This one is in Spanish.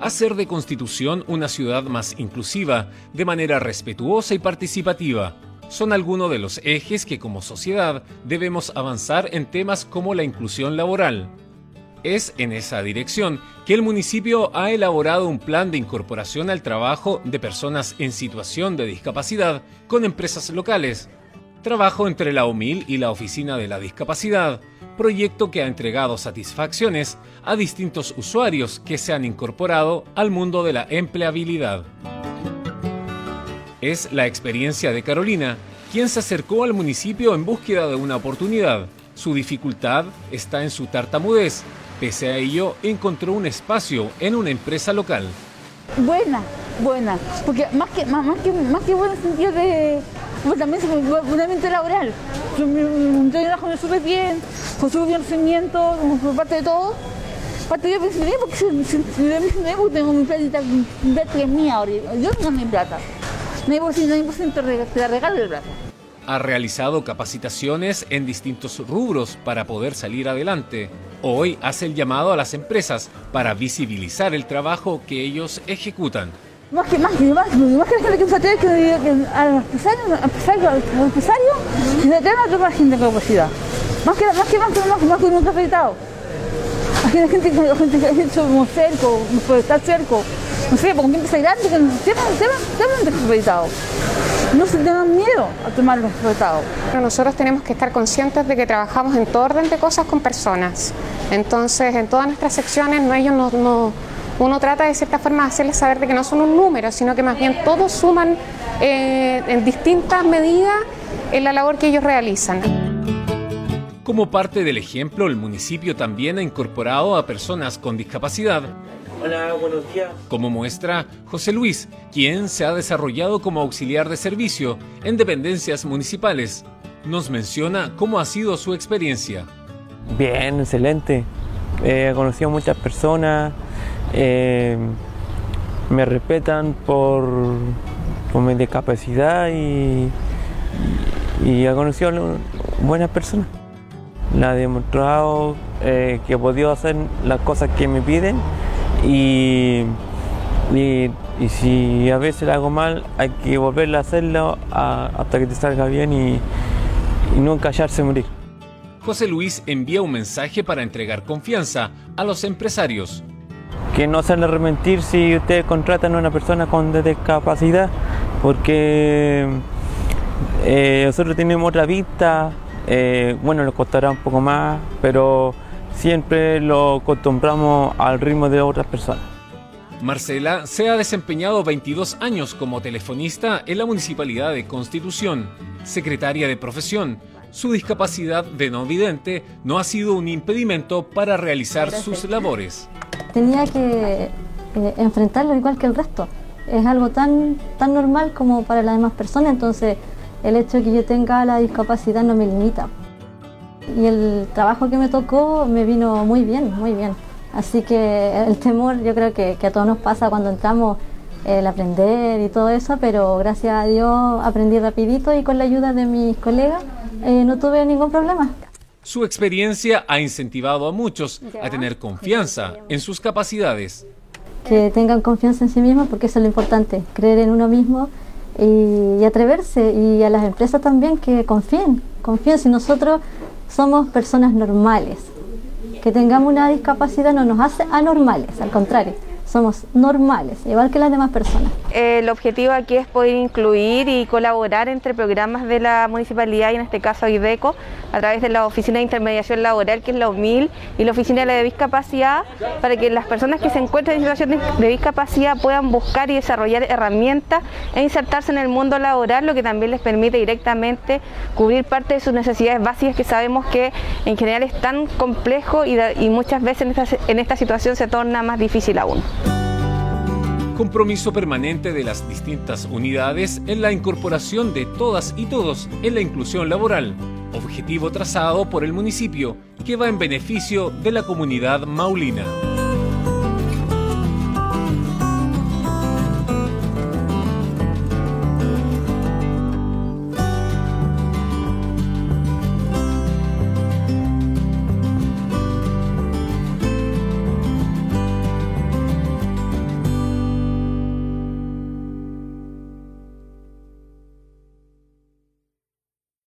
hacer de Constitución una ciudad más inclusiva, de manera respetuosa y participativa. Son algunos de los ejes que como sociedad debemos avanzar en temas como la inclusión laboral. Es en esa dirección que el municipio ha elaborado un plan de incorporación al trabajo de personas en situación de discapacidad con empresas locales. Trabajo entre la OMIL y la Oficina de la Discapacidad, proyecto que ha entregado satisfacciones a distintos usuarios que se han incorporado al mundo de la empleabilidad. Es la experiencia de Carolina, quien se acercó al municipio en búsqueda de una oportunidad. Su dificultad está en su tartamudez, Pese a ello, encontró un espacio en una empresa local. Buena, buena, porque más que, más, que, más que bueno en sentido de, pues también un laboral. Yo me trabajo súper bien, con súper bien conocimiento, por parte de todo. Parte de pensé, porque si, tengo mi plata, mi plata que es mía ahora, yo tengo mi plata. No hay posibilidad, te la regalo el plata ha realizado capacitaciones en distintos rubros para poder salir adelante. Hoy hace el llamado a las empresas para visibilizar el trabajo que ellos ejecutan. Más que más que más, más que la gente que usa que, al empresario, al empresario, que se tenga otra gente de capacidad. Más que más que más que más, más que nunca afectado. Que la gente que gente que ha hecho como cerco, puede estar cerco. No sé, porque gente grande que van, se van desacreditados no se tengan miedo a tomar los resultados. Nosotros tenemos que estar conscientes de que trabajamos en todo orden de cosas con personas. Entonces, en todas nuestras secciones, no, ellos no, uno trata de cierta forma de hacerles saber de que no son un número, sino que más bien todos suman eh, en distintas medidas en la labor que ellos realizan. Como parte del ejemplo, el municipio también ha incorporado a personas con discapacidad Hola, buenos días. Como muestra José Luis, quien se ha desarrollado como auxiliar de servicio en dependencias municipales. Nos menciona cómo ha sido su experiencia. Bien, excelente. he conocido a muchas personas, eh, me respetan por, por, mi discapacidad y, y he conocido a buenas personas. La he demostrado eh, que he podido hacer las cosas que me piden y, y, si a veces lo hago mal, hay que volver a hacerlo hasta que te salga bien y, y no callarse morir. José Luis envía un mensaje para entregar confianza a los empresarios. Que no se han arrepentir si ustedes contratan a una persona con discapacidad, porque eh, nosotros tenemos otra vista, eh, bueno, nos costará un poco más, pero siempre lo acostumbramos al ritmo de otras personas. Marcela se ha desempeñado 22 años como telefonista en la Municipalidad de Constitución, secretaria de profesión. Su discapacidad de no vidente no ha sido un impedimento para realizar sus labores. Tenía que eh, enfrentarlo igual que el resto. Es algo tan, tan normal como para las demás personas, entonces el hecho de que yo tenga la discapacidad no me limita y el trabajo que me tocó me vino muy bien, muy bien. Así que el temor yo creo que, a todos nos pasa cuando entramos el aprender y todo eso, pero gracias a Dios aprendí rapidito y con la ayuda de mis colegas eh, no tuve ningún problema. Su experiencia ha incentivado a muchos a tener confianza en sus capacidades. Que tengan confianza en sí mismos porque eso es lo importante, creer en uno mismo y, y atreverse y a las empresas también que confíen, confíen si nosotros somos personas normales. Que tengamos una discapacidad no nos hace anormales, al contrario somos normales, igual que las demás personas. El objetivo aquí es poder incluir y colaborar entre programas de la municipalidad y en este caso IDECO a través de la Oficina de Intermediación Laboral que es la OMIL y la Oficina de la Discapacidad para que las personas que se encuentran en situación de discapacidad puedan buscar y desarrollar herramientas e insertarse en el mundo laboral, lo que también les permite directamente cubrir parte de sus necesidades básicas que sabemos que en general es tan complejo y, muchas veces en esta, en esta situación se torna más difícil aún. Compromiso permanente de las distintas unidades en la incorporación de todas y todos en la inclusión laboral, objetivo trazado por el municipio que va en beneficio de la comunidad maulina.